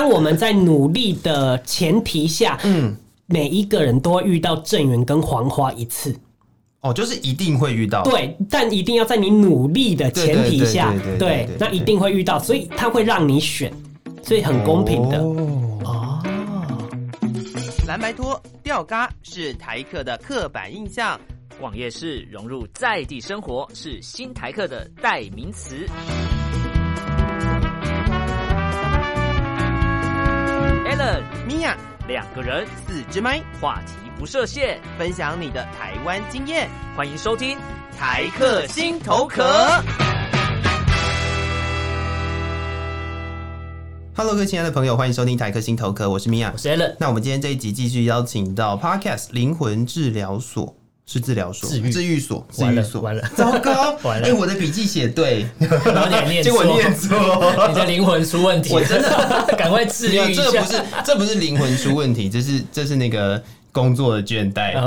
当我们在努力的前提下，嗯，每一个人都会遇到正缘跟黄花一次。哦，就是一定会遇到，对，但一定要在你努力的前提下，对，那一定会遇到，所以他会让你选，所以很公平的。哦，蓝白拖、吊嘎是台客的刻板印象，网页式融入在地生活是新台客的代名词。Allen、Mia 两个人，四支麦，话题不设限，分享你的台湾经验，欢迎收听台客心头壳。Hello，各位亲爱的朋友，欢迎收听台客心头壳，我是 Mia，，我是 Allen。那我们今天这一集继续邀请到 Podcast 灵魂治疗所，是治疗所，治愈治愈所，治愈所，完了，糟糕，完了。哎，我的笔记写对，然后你还念错，结果念错，你的灵魂出问题，我真的 赶快治愈一下。这不是，这不是灵魂出问题，这是这是那个工作的倦怠。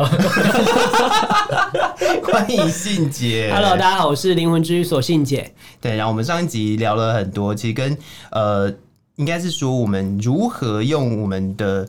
欢迎信姐，Hello，大家好，我是灵魂治愈所信姐。对，然后我们上一集聊了很多，其实跟呃，应该是说我们如何用我们的。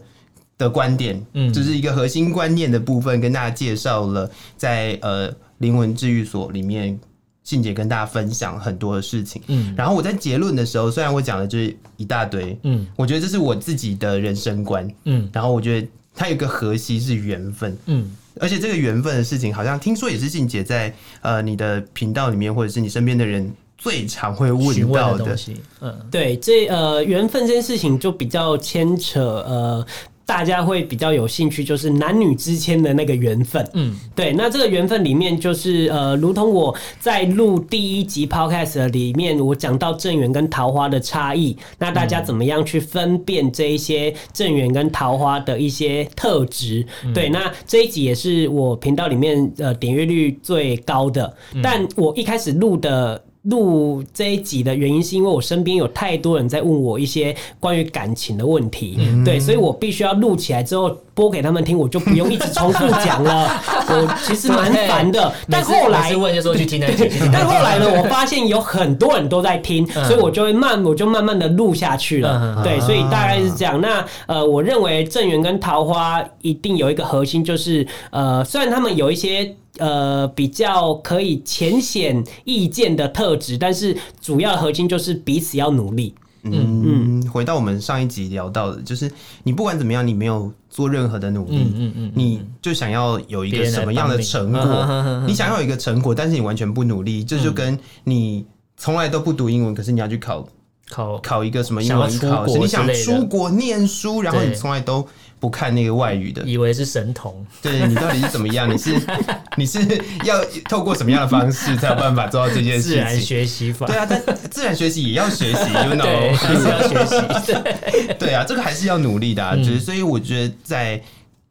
的观点，嗯，就是一个核心观念的部分，跟大家介绍了在呃灵魂治愈所里面，信姐跟大家分享很多的事情，嗯，然后我在结论的时候，虽然我讲的就是一大堆，嗯，我觉得这是我自己的人生观，嗯，然后我觉得它有一个核心是缘分，嗯，而且这个缘分的事情，好像听说也是信姐在呃你的频道里面，或者是你身边的人最常会问到的，的东西，嗯，对，这呃缘分这件事情就比较牵扯呃。大家会比较有兴趣，就是男女之间的那个缘分。嗯，对。那这个缘分里面，就是呃，如同我在录第一集 Podcast 里面，我讲到正缘跟桃花的差异。那大家怎么样去分辨这一些正缘跟桃花的一些特质？嗯、对，那这一集也是我频道里面呃点阅率最高的。但我一开始录的。录这一集的原因是因为我身边有太多人在问我一些关于感情的问题，嗯、对，所以我必须要录起来之后播给他们听，我就不用一直重复讲了。我其实蛮烦的，但后来问就说去听那集，但后来呢，我发现有很多人都在听，所以我就会慢，我就慢慢的录下去了。对，所以大概是这样。那呃，我认为正源跟桃花一定有一个核心，就是呃，虽然他们有一些。呃，比较可以浅显易见的特质，但是主要核心就是彼此要努力。嗯嗯，回到我们上一集聊到的，就是你不管怎么样，你没有做任何的努力，嗯嗯，你就想要有一个什么样的成果？你想要有一个成果，但是你完全不努力，这就跟你从来都不读英文，可是你要去考考考一个什么英文考试，你想出国念书，然后你从来都。不看那个外语的，以为是神童。对，你到底是怎么样？你是 你是要透过什么样的方式才有办法做到这件事情？自然学习法。对啊，但自然学习也要学习，you know，还是要学习。对，对啊，这个还是要努力的啊。就是所以，我觉得在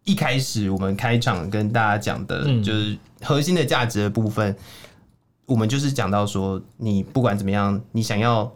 一开始我们开场跟大家讲的，就是核心的价值的部分，我们就是讲到说，你不管怎么样，你想要。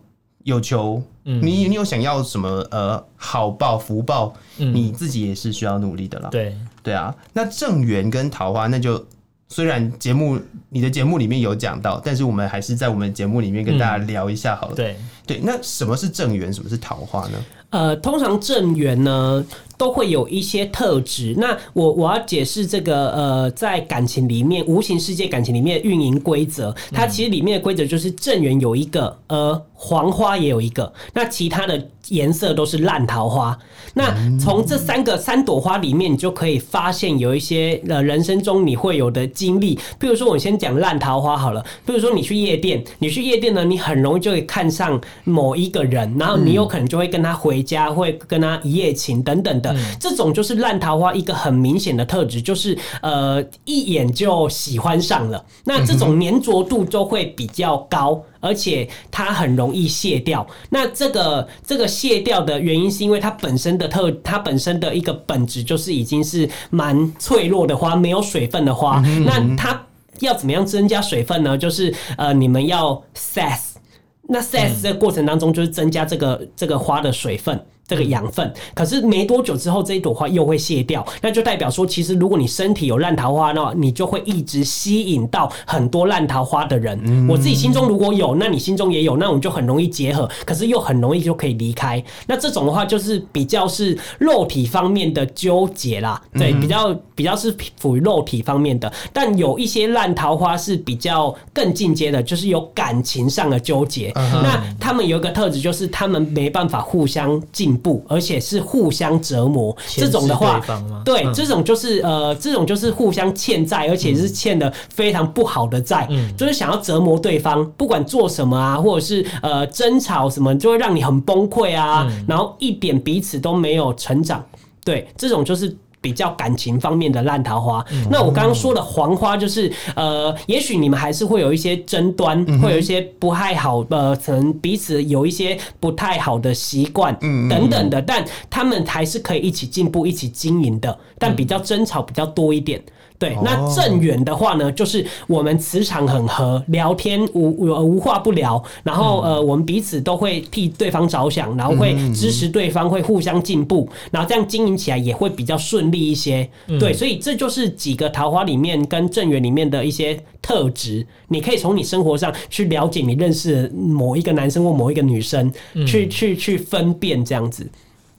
有求，你你有想要什么呃好报福报，你自己也是需要努力的啦。对对啊，那正缘跟桃花，那就虽然节目你的节目里面有讲到，但是我们还是在我们节目里面跟大家聊一下好了。对对，那什么是正缘，什么是桃花呢？呃，通常正缘呢，都会有一些特质。那我我要解释这个呃，在感情里面，无形世界感情里面运营规则，它其实里面的规则就是正缘有一个，呃，黄花也有一个，那其他的颜色都是烂桃花。那从这三个三朵花里面，你就可以发现有一些呃人生中你会有的经历。比如说，我先讲烂桃花好了。比如说，你去夜店，你去夜店呢，你很容易就会看上某一个人，然后你有可能就会跟他回。回家会跟他一夜情等等的，这种就是烂桃花一个很明显的特质，就是呃一眼就喜欢上了。那这种粘着度就会比较高，而且它很容易卸掉。那这个这个卸掉的原因是因为它本身的特，它本身的一个本质就是已经是蛮脆弱的花，没有水分的花。那它要怎么样增加水分呢？就是呃你们要 sex。那这个过程当中，就是增加这个这个花的水分，这个养分，可是没多久之后，这一朵花又会谢掉，那就代表说，其实如果你身体有烂桃花的话，你就会一直吸引到很多烂桃花的人。嗯、我自己心中如果有，那你心中也有，那我们就很容易结合，可是又很容易就可以离开。那这种的话，就是比较是肉体方面的纠结啦，对，比较比较是属于肉体方面的。但有一些烂桃花是比较更进阶的，就是有感情上的纠结。嗯、那他们有一个特质，就是他们没办法互相进。不，而且是互相折磨。这种的话，对，这种就是呃，这种就是互相欠债，而且是欠的非常不好的债，嗯，就是想要折磨对方，不管做什么啊，或者是呃争吵什么，就会让你很崩溃啊，然后一点彼此都没有成长。对，这种就是。比较感情方面的烂桃花，嗯、那我刚刚说的黄花就是，呃，也许你们还是会有一些争端，嗯、会有一些不太好，呃，可能彼此有一些不太好的习惯，等等的，但他们还是可以一起进步、一起经营的，但比较争吵比较多一点。对，那正缘的话呢，就是我们磁场很合，聊天无无话不聊，然后呃，我们彼此都会替对方着想，然后会支持对方，会互相进步，然后这样经营起来也会比较顺利一些。对，所以这就是几个桃花里面跟正缘里面的一些特质，你可以从你生活上去了解你认识的某一个男生或某一个女生，去去去分辨这样子。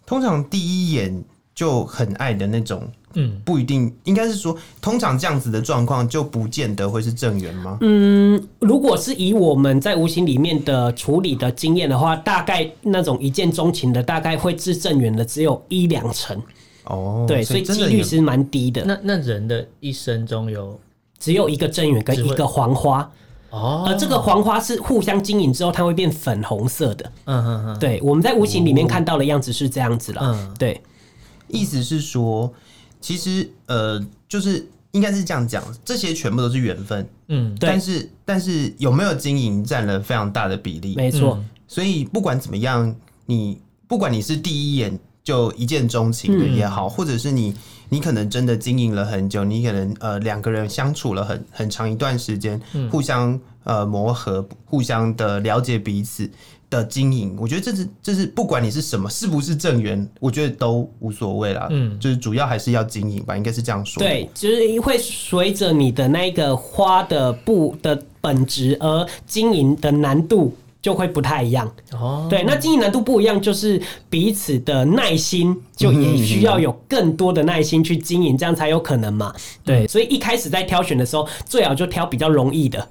通常第一眼就很爱的那种。嗯，不一定，应该是说，通常这样子的状况就不见得会是正缘吗？嗯，如果是以我们在无形里面的处理的经验的话，大概那种一见钟情的，大概会是正缘的只有一两成。哦，对，所以几率是蛮低的。那那人的一生中有只有一个正缘跟一个黄花哦，而这个黄花是互相经营之后，它会变粉红色的。嗯嗯嗯，对，我们在无形里面看到的样子是这样子了。嗯，对，意思是说。其实，呃，就是应该是这样讲，这些全部都是缘分，嗯，对。但是，但是有没有经营占了非常大的比例，没错。所以不管怎么样，你不管你是第一眼就一见钟情的也好，嗯、或者是你你可能真的经营了很久，你可能呃两个人相处了很很长一段时间，嗯、互相呃磨合，互相的了解彼此。的经营，我觉得这是这是不管你是什么，是不是正缘，我觉得都无所谓啦。嗯，就是主要还是要经营吧，应该是这样说。对，就是会随着你的那个花的布的本质而经营的难度就会不太一样。哦，对，那经营难度不一样，就是彼此的耐心就也需要有更多的耐心去经营，这样才有可能嘛。对，所以一开始在挑选的时候，最好就挑比较容易的。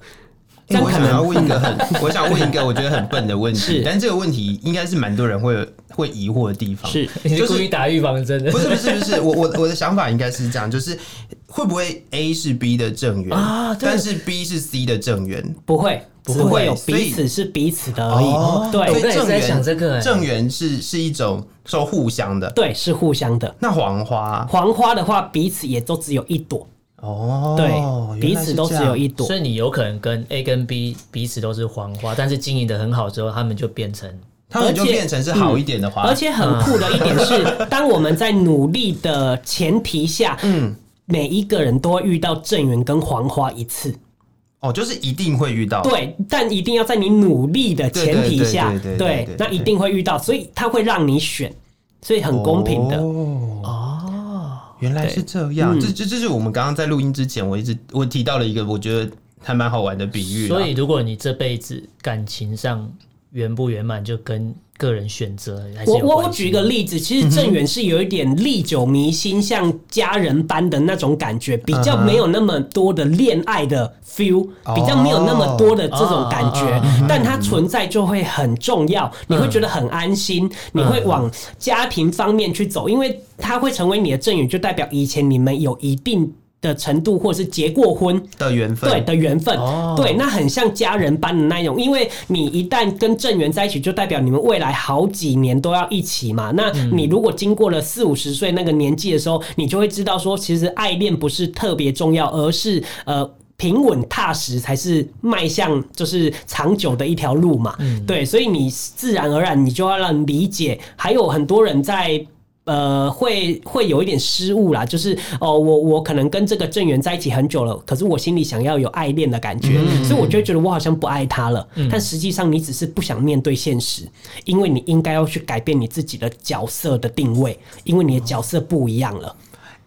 欸、我想要问一个很，我想问一个我觉得很笨的问题，但这个问题应该是蛮多人会会疑惑的地方。是，就是故意打预防针的。不是不是不是，我我我的想法应该是这样，就是会不会 A 是 B 的正缘啊？但是 B 是 C 的正缘？不会，不会有彼此是彼此的而已。哦、对，所以正缘正缘是是一种说互相的，对，是互相的。那黄花，黄花的话，彼此也都只有一朵。哦，对，彼此都只有一朵，所以你有可能跟 A 跟 B 彼此都是黄花，但是经营的很好之后，他们就变成，他们就变成是好一点的花。而且很酷的一点是，当我们在努力的前提下，嗯，每一个人都会遇到正缘跟黄花一次。哦，就是一定会遇到，对，但一定要在你努力的前提下，对，那一定会遇到，所以他会让你选，所以很公平的哦。原来是这样，嗯、这这这是我们刚刚在录音之前，我一直我提到了一个我觉得还蛮好玩的比喻。所以，如果你这辈子感情上圆不圆满，就跟个人选择。我我我举一个例子，其实正缘是有一点历久弥新，像家人般的那种感觉，比较没有那么多的恋爱的 feel，比较没有那么多的这种感觉，但它存在就会很重要，你会觉得很安心，你会往家庭方面去走，因为它会成为你的正缘，就代表以前你们有一定。的程度，或者是结过婚的缘分，对的缘分，哦、对，那很像家人般的那种。因为你一旦跟正缘在一起，就代表你们未来好几年都要一起嘛。那你如果经过了四五十岁那个年纪的时候，你就会知道说，其实爱恋不是特别重要，而是呃平稳踏实才是迈向就是长久的一条路嘛。嗯、对，所以你自然而然你就要让理解，还有很多人在。呃，会会有一点失误啦，就是哦，我我可能跟这个正缘在一起很久了，可是我心里想要有爱恋的感觉，嗯、所以我就觉得我好像不爱他了。嗯、但实际上你只是不想面对现实，因为你应该要去改变你自己的角色的定位，因为你的角色不一样了。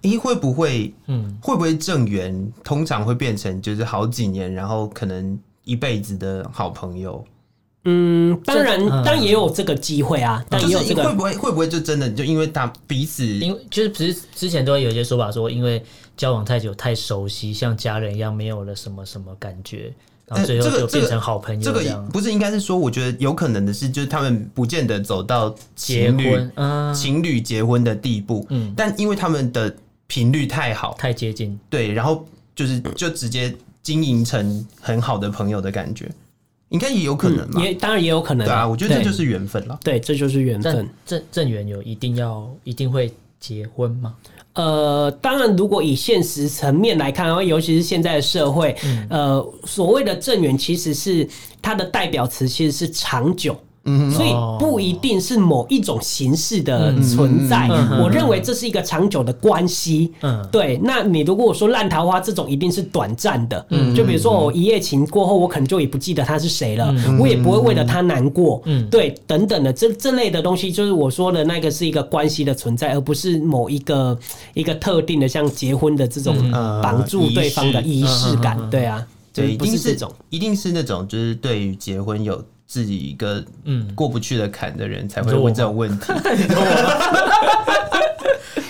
咦、欸，会不会？嗯，会不会正缘通常会变成就是好几年，然后可能一辈子的好朋友？嗯，当然，当然也有这个机会啊。但也有这个会不会会不会就真的就因为他彼此，因为就是不是之前都会有一些说法说，因为交往太久太熟悉，像家人一样，没有了什么什么感觉，然后最后就变成好朋友这个不是应该是说，我觉得有可能的是，就是他们不见得走到情侣结婚，情侣结婚的地步。嗯，但因为他们的频率太好，太接近，对，然后就是就直接经营成很好的朋友的感觉。应该也有可能嘛，也当然也有可能。对啊，我觉得这就是缘分了。对，这就是缘分。正正缘有一定要一定会结婚吗？呃，当然，如果以现实层面来看，尤其是现在的社会，嗯、呃，所谓的正缘其实是它的代表词，其实是长久。嗯，所以不一定是某一种形式的存在。我认为这是一个长久的关系。嗯，对。那你如果说烂桃花这种，一定是短暂的。嗯，就比如说我一夜情过后，我可能就也不记得他是谁了，我也不会为了他难过。嗯，对，等等的这这类的东西，就是我说的那个是一个关系的存在，而不是某一个一个特定的像结婚的这种绑住对方的仪式感。对啊，对，不是这种，一定是那种就是对于结婚有。自己一个嗯。过不去的坎的人才会问这种问题，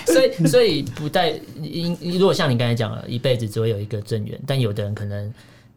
所以所以不带因如果像你刚才讲了，一辈子只会有一个正缘，但有的人可能。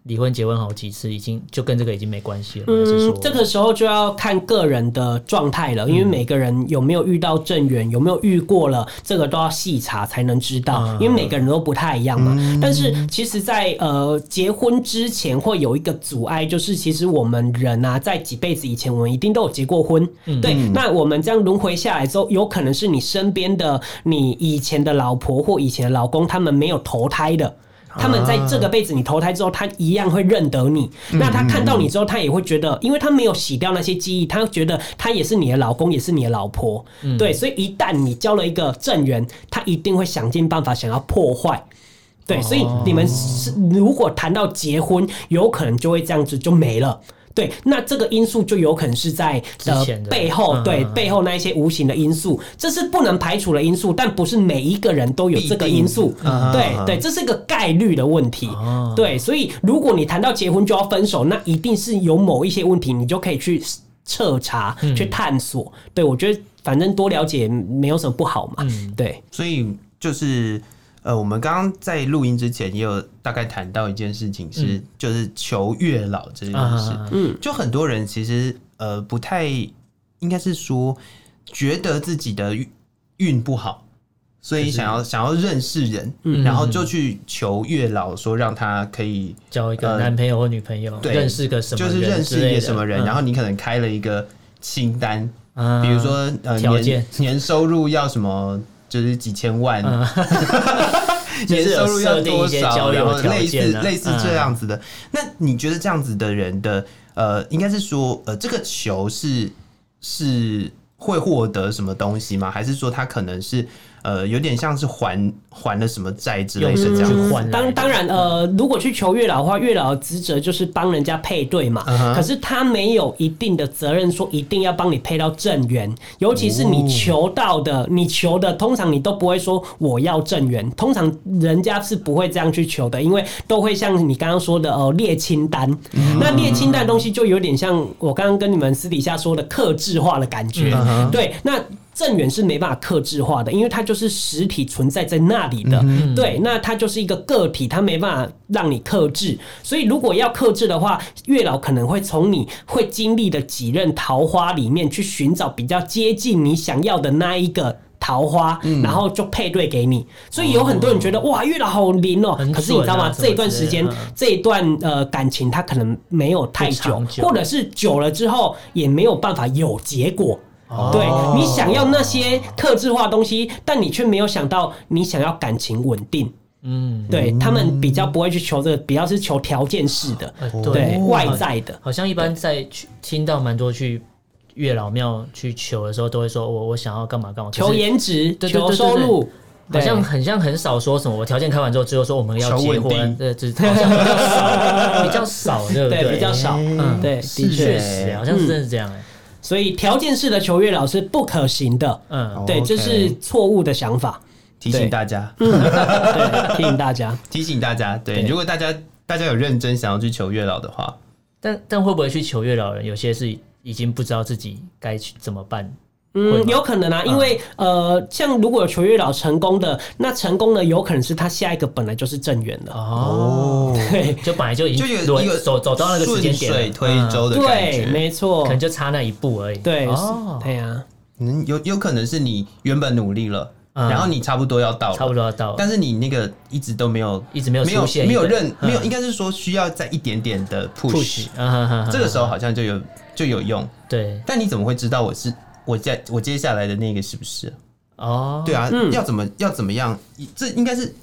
离婚结婚好几次，已经就跟这个已经没关系了。嗯，这个时候就要看个人的状态了，因为每个人有没有遇到正缘，有没有遇过了，这个都要细查才能知道，因为每个人都不太一样嘛。但是其实在，在呃结婚之前会有一个阻碍，就是其实我们人啊，在几辈子以前，我们一定都有结过婚。对，那我们这样轮回下来之后，有可能是你身边的你以前的老婆或以前的老公，他们没有投胎的。他们在这个辈子你投胎之后，他一样会认得你。那他看到你之后，他也会觉得，因为他没有洗掉那些记忆，他觉得他也是你的老公，也是你的老婆。对，所以一旦你交了一个正缘，他一定会想尽办法想要破坏。对，所以你们是如果谈到结婚，有可能就会这样子就没了。对，那这个因素就有可能是在呃背后，对背后那一些无形的因素，这是不能排除的因素，但不是每一个人都有这个因素。对对，这是一个概率的问题。对，所以如果你谈到结婚就要分手，那一定是有某一些问题，你就可以去彻查、去探索。对，我觉得反正多了解没有什么不好嘛。对，所以就是。呃，我们刚刚在录音之前也有大概谈到一件事情，是就是求月老这件事。嗯，就很多人其实呃不太应该是说觉得自己的运不好，所以想要想要认识人，然后就去求月老，说让他可以交一个男朋友或女朋友，对，认识个什么就是认识一个什么人，然后你可能开了一个清单，比如说呃年年收入要什么。就是几千万，年收入要多少，然后类似类似这样子的。那你觉得这样子的人的呃，应该是说呃，这个球是是会获得什么东西吗？还是说他可能是？呃，有点像是还还了什么债之类的这样子。当当然，呃，如果去求月老的话，月老的职责就是帮人家配对嘛。可是他没有一定的责任说一定要帮你配到正缘，尤其是你求到的，你求的通常你都不会说我要正缘，通常人家是不会这样去求的，因为都会像你刚刚说的哦，列清单。那列清单的东西就有点像我刚刚跟你们私底下说的克制化的感觉。对，那。正缘是没办法克制化的，因为它就是实体存在在那里的。嗯、对，那它就是一个个体，它没办法让你克制。所以如果要克制的话，月老可能会从你会经历的几任桃花里面去寻找比较接近你想要的那一个桃花，嗯、然后就配对给你。所以有很多人觉得、哦、哇，月老好灵哦、可是你知道吗？这一段时间，嗯、这一段呃感情，它可能没有太久，久或者是久了之后也没有办法有结果。对，你想要那些特质化东西，但你却没有想到你想要感情稳定。嗯，对，他们比较不会去求这个，比较是求条件式的，对，外在的。好像一般在去听到蛮多去月老庙去求的时候，都会说我我想要干嘛干嘛，求颜值，求收入。好像很像很少说什么，我条件开完之后，只有说我们要结婚，对，这好像比较少，比较少，对 不对？比较少，嗯，对，的确是，好像是真的是这样哎。所以条件式的求月老是不可行的，嗯，对，这是错误的想法，提醒大家，对，提醒大家，提醒大家，对，如果大家大家有认真想要去求月老的话，但但会不会去求月老的人，有些是已经不知道自己该去怎么办。嗯，有可能啊，因为、嗯、呃，像如果有求月老成功的，那成功的有可能是他下一个本来就是正缘的。哦，对，就本来就已经就有一个走走到那个时间点，顺水推舟的感觉，对，没错，可能就差那一步而已。对，哦，对啊，嗯，有有可能是你原本努力了，嗯、然后你差不多要到了，差不多要到了，但是你那个一直都没有，一直没有出现，没有认，没有，应该是说需要再一点点的 push，这个时候好像就有就有用，对，但你怎么会知道我是？我接我接下来的那个是不是？哦，对啊，嗯、要怎么要怎么样？这应该是，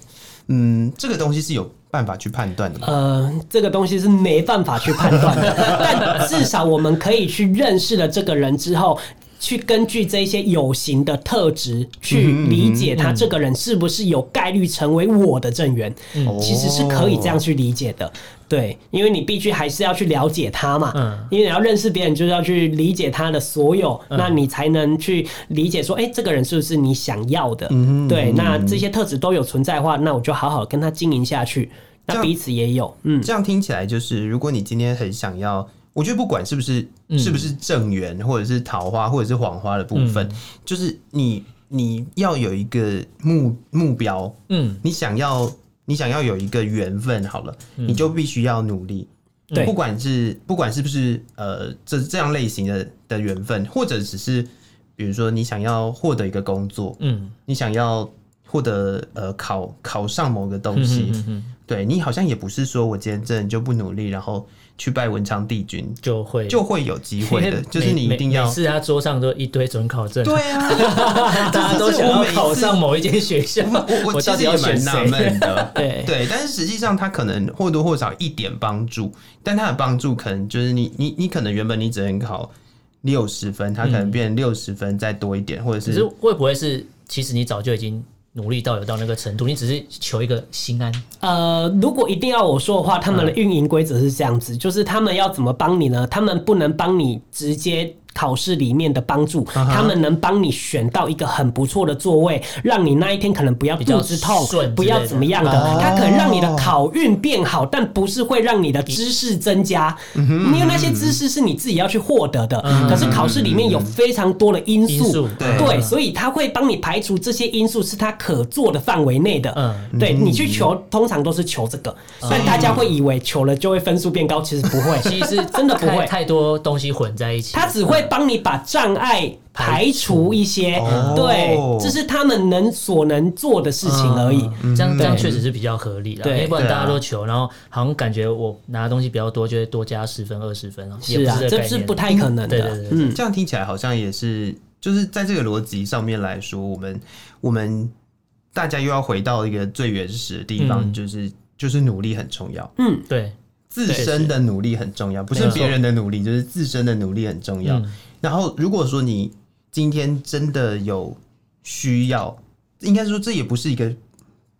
嗯，这个东西是有办法去判断的吗？呃，这个东西是没办法去判断的，但至少我们可以去认识了这个人之后。去根据这些有形的特质去理解他这个人是不是有概率成为我的正缘，嗯、其实是可以这样去理解的。对，因为你必须还是要去了解他嘛，嗯，因为你要认识别人，就是要去理解他的所有，嗯、那你才能去理解说，哎、欸，这个人是不是你想要的？嗯，对，那这些特质都有存在的话，那我就好好跟他经营下去。那彼此也有，嗯，这样听起来就是，如果你今天很想要。我觉得不管是不是是不是正缘，或者是桃花，或者是黄花的部分，嗯、就是你你要有一个目目标，嗯，你想要你想要有一个缘分，好了，嗯、你就必须要努力。对，不管是不管是不是呃这这样类型的的缘分，或者只是比如说你想要获得一个工作，嗯，你想要获得呃考考上某个东西，嗯、哼哼哼对你好像也不是说我今天真的就不努力，然后。去拜文昌帝君就会就会有机会的，就是你一定要。是他桌上都一堆准考证。对啊，大家都想要考上某一间学校。我我其实也蛮纳闷的。对对，但是实际上他可能或多或少一点帮助，但他的帮助可能就是你你你可能原本你只能考六十分，他可能变六十分再多一点，或者是会不会是其实你早就已经。努力到有到那个程度，你只是求一个心安。呃，如果一定要我说的话，他们的运营规则是这样子，嗯、就是他们要怎么帮你呢？他们不能帮你直接。考试里面的帮助，他们能帮你选到一个很不错的座位，让你那一天可能不要肚子痛，不要怎么样的。它可能让你的考运变好，但不是会让你的知识增加，因为那些知识是你自己要去获得的。可是考试里面有非常多的因素，对，所以他会帮你排除这些因素是他可做的范围内的。嗯，对你去求，通常都是求这个，但大家会以为求了就会分数变高，其实不会，其实真的不会，太多东西混在一起，他只会。帮你把障碍排除一些，对，这是他们能所能做的事情而已。这样这样确实是比较合理的，对，不然大家都求，然后好像感觉我拿的东西比较多，就会多加十分、二十分啊。是啊，这是不太可能的。对对对，嗯，这样听起来好像也是，就是在这个逻辑上面来说，我们我们大家又要回到一个最原始的地方，就是就是努力很重要。嗯，对。自身的努力很重要，不是别人的努力，就是自身的努力很重要。然后，如果说你今天真的有需要，应该说这也不是一个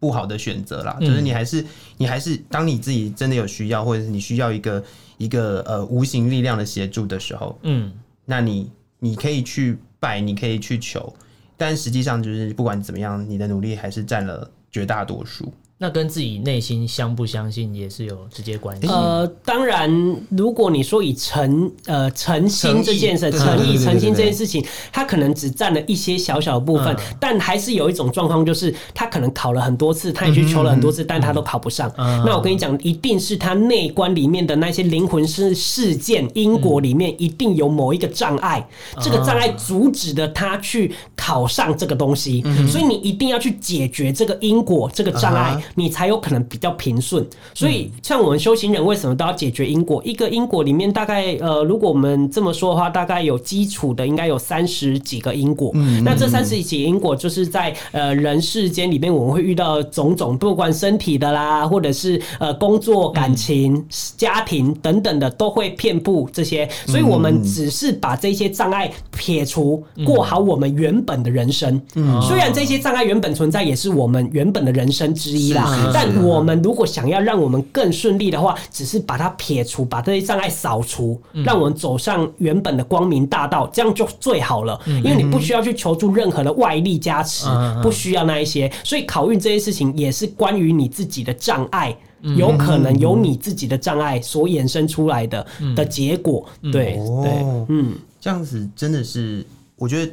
不好的选择啦。就是你还是你还是当你自己真的有需要，或者是你需要一个一个呃无形力量的协助的时候，嗯，那你你可以去拜，你可以去求，但实际上就是不管怎么样，你的努力还是占了绝大多数。那跟自己内心相不相信也是有直接关系。呃，当然，如果你说以诚呃诚心这件事，诚意诚心这件事情，他可能只占了一些小小的部分，但还是有一种状况，就是他可能考了很多次，他也去求了很多次，但他都考不上。那我跟你讲，一定是他内观里面的那些灵魂事事件因果里面，一定有某一个障碍，这个障碍阻止了他去考上这个东西，所以你一定要去解决这个因果这个障碍。你才有可能比较平顺。所以，像我们修行人为什么都要解决因果？一个因果里面大概呃，如果我们这么说的话，大概有基础的应该有三十几个因果。那这三十几个因果就是在呃人世间里面我们会遇到种种，不管身体的啦，或者是呃工作、感情、家庭等等的，都会遍布这些。所以我们只是把这些障碍撇除，过好我们原本的人生。虽然这些障碍原本存在，也是我们原本的人生之一啦。但我们如果想要让我们更顺利的话，只是把它撇除，把这些障碍扫除，让我们走上原本的光明大道，这样就最好了。因为你不需要去求助任何的外力加持，不需要那一些。所以考运这些事情也是关于你自己的障碍，有可能由你自己的障碍所衍生出来的的结果。对对，嗯，这样子真的是，我觉得。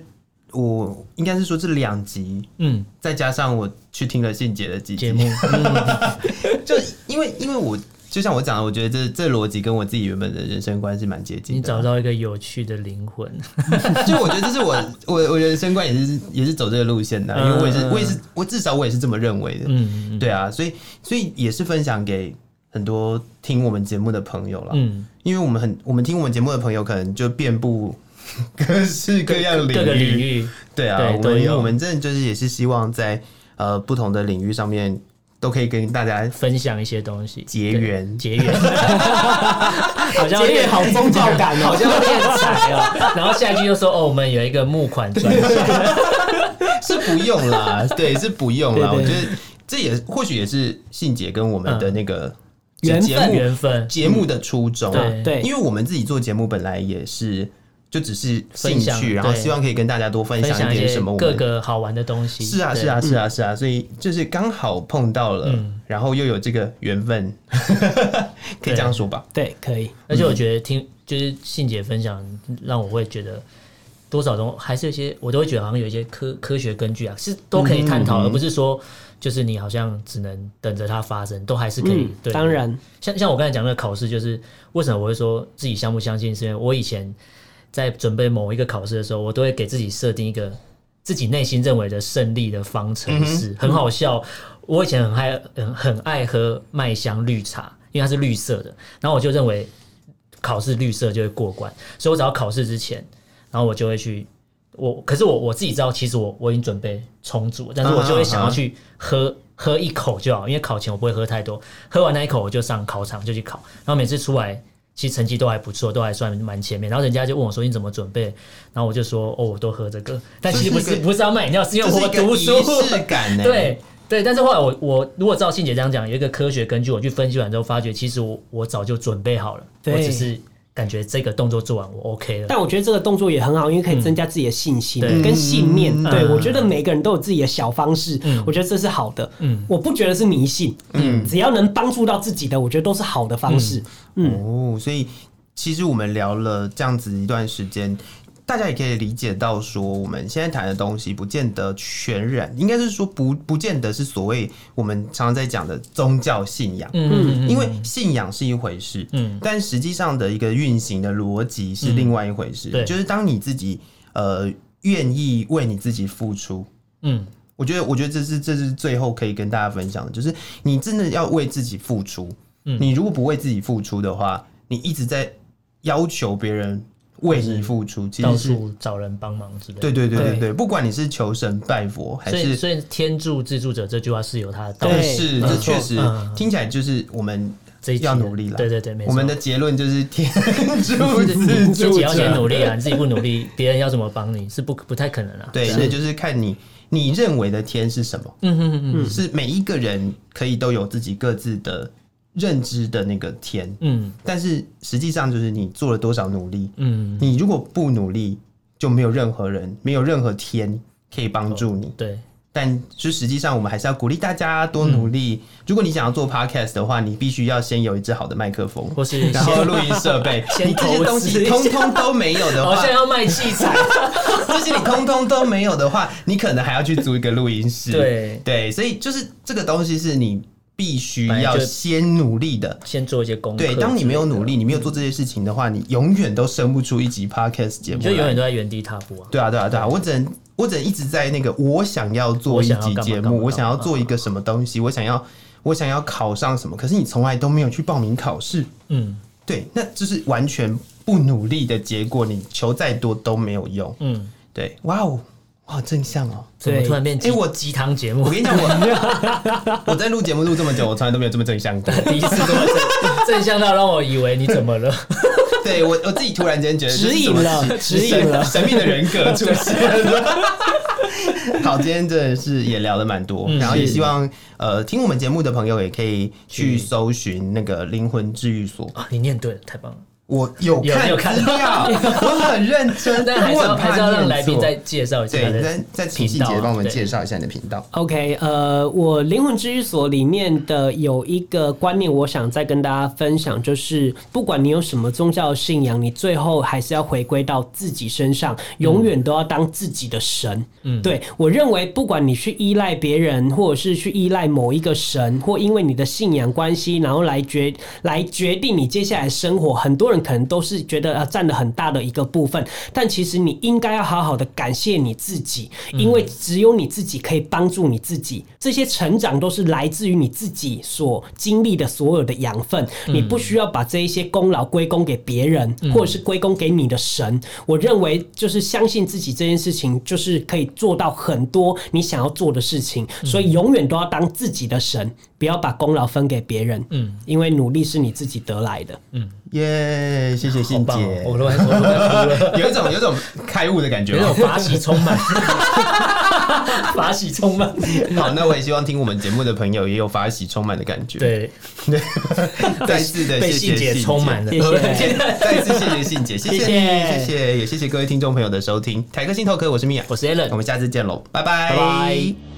我应该是说这两集，嗯，再加上我去听了信姐的几集。节目，嗯、就因为因为我就像我讲的，我觉得这这逻辑跟我自己原本的人生观是蛮接近的。你找到一个有趣的灵魂，就我觉得这是我我我人生观也是也是走这个路线的，因为我也是我也是我至少我也是这么认为的，嗯，对啊，所以所以也是分享给很多听我们节目的朋友了，嗯，因为我们很我们听我们节目的朋友可能就遍布。各式各样领域，各个领域，对啊，对我们我们真的就是也是希望在呃不同的领域上面都可以跟大家分享一些东西，结缘。结缘，好像有点好宗教感哦，好像变财哦。然后下一句又说哦，我们有一个募款专项，是不用啦，对，是不用啦。我觉得这也或许也是信姐跟我们的那个缘分。缘分。节目的初衷，对，因为我们自己做节目本来也是。就只是兴趣，然后希望可以跟大家多分享一点什么各个好玩的东西。是啊，是啊，是啊，是啊，所以就是刚好碰到了，然后又有这个缘分，可以这样说吧？对，可以。而且我觉得听就是信姐分享，让我会觉得多少都还是有些，我都会觉得好像有一些科科学根据啊，是都可以探讨，而不是说就是你好像只能等着它发生，都还是可以。对，当然，像像我刚才讲那个考试，就是为什么我会说自己相不相信，是因为我以前。在准备某一个考试的时候，我都会给自己设定一个自己内心认为的胜利的方程式。很好笑，我以前很爱很很爱喝麦香绿茶，因为它是绿色的。然后我就认为考试绿色就会过关，所以我只要考试之前，然后我就会去我。可是我我自己知道，其实我我已经准备充足，但是我就会想要去喝喝一口就好，因为考前我不会喝太多。喝完那一口，我就上考场就去考。然后每次出来。其实成绩都还不错，都还算蛮前面。然后人家就问我说：“你怎么准备？”然后我就说：“哦，我都喝这个。”但其实不是，不是要卖饮料，是因为我读书。感对对，但是后来我我如果照信姐这样讲，有一个科学根据，我去分析完之后，发觉其实我我早就准备好了，对我只是。感觉这个动作做完我 OK 了，但我觉得这个动作也很好，因为可以增加自己的信心跟信念。对，我觉得每个人都有自己的小方式，我觉得这是好的。嗯，我不觉得是迷信。嗯，只要能帮助到自己的，我觉得都是好的方式。嗯，哦，所以其实我们聊了这样子一段时间。大家也可以理解到，说我们现在谈的东西，不见得全然，应该是说不不见得是所谓我们常常在讲的宗教信仰。嗯，因为信仰是一回事，嗯，但实际上的一个运行的逻辑是另外一回事。对，就是当你自己呃愿意为你自己付出，嗯，我觉得我觉得这是这是最后可以跟大家分享的，就是你真的要为自己付出。嗯，你如果不为自己付出的话，你一直在要求别人。为你付出，其实是到处找人帮忙之类的。对对对对对，不管你是求神拜佛还是，所以天助自助者这句话是有它的道理。是，这确实听起来就是我们要努力了。对对对，没错。我们的结论就是天助自助者，自己要先努力啊！你自己不努力，别人要怎么帮你是不不太可能啊。对，所以就是看你你认为的天是什么。嗯嗯嗯嗯，是每一个人可以都有自己各自的。认知的那个天，嗯，但是实际上就是你做了多少努力，嗯，你如果不努力，就没有任何人，没有任何天可以帮助你，对。但就实际上，我们还是要鼓励大家多努力。如果你想要做 podcast 的话，你必须要先有一支好的麦克风，或是 然后录音设备，你这些东西通通都没有的话，好像要卖器材，这些你通通都没有的话，你可能还要去租一个录音室，对。对，所以就是这个东西是你。必须要先努力的，先做一些功课。对，当你没有努力，你没有做这些事情的话，你永远都生不出一集 podcast 节目，就永远都在原地踏步啊。对啊，对啊，对啊！我只能，我只能一直在那个，我想要做一集节目，我想要做一个什么东西，我想要，我想要考上什么，可是你从来都没有去报名考试，嗯对，那就是完全不努力的结果，你求再多都没有用。嗯，对，哇哦，哇，正向哦。怎么突然变因为我鸡汤节目，我跟你讲，我 我在录节目录这么久，我从来都没有这么正向过。第一次这么正正向到让我以为你怎么了？对我我自己突然间觉得指引了指引了神秘的人格出现了。好，今天真的是也聊了蛮多，嗯然后也希望呃听我们节目的朋友也可以去搜寻那个灵魂治愈所。啊，你念对了，太棒了。我有看有有看资料，我很认真，但还是还是要让来宾再介绍一下他对，的再再请细节帮我们介绍一下你的频道。OK，呃，我灵魂治愈所里面的有一个观念，我想再跟大家分享，就是不管你有什么宗教信仰，你最后还是要回归到自己身上，永远都要当自己的神。嗯，对，我认为，不管你去依赖别人，或者是去依赖某一个神，或因为你的信仰关系，然后来决来决定你接下来生活，很多人可能都是觉得啊占了很大的一个部分，但其实你应该要好好的感谢你自己，因为只有你自己可以帮助你自己。这些成长都是来自于你自己所经历的所有的养分，你不需要把这一些功劳归功给别人，或者是归功给你的神。我认为就是相信自己这件事情，就是可以做到很多你想要做的事情，所以永远都要当自己的神，不要把功劳分给别人。嗯，因为努力是你自己得来的。嗯耶，谢谢好信姐，我都我都快哭了，有一种有一种开悟的感觉有一种法喜充满，法喜充满。好，那我也希望听我们节目的朋友也有法喜充满的感觉。，对，再次的谢谢信姐充满了。谢谢再次谢谢信姐，谢谢你，谢谢谢谢，也谢谢各位听众朋友的收听。台客心头壳，我是米娅，我是 Alan 我。们下次见喽，拜拜，拜拜。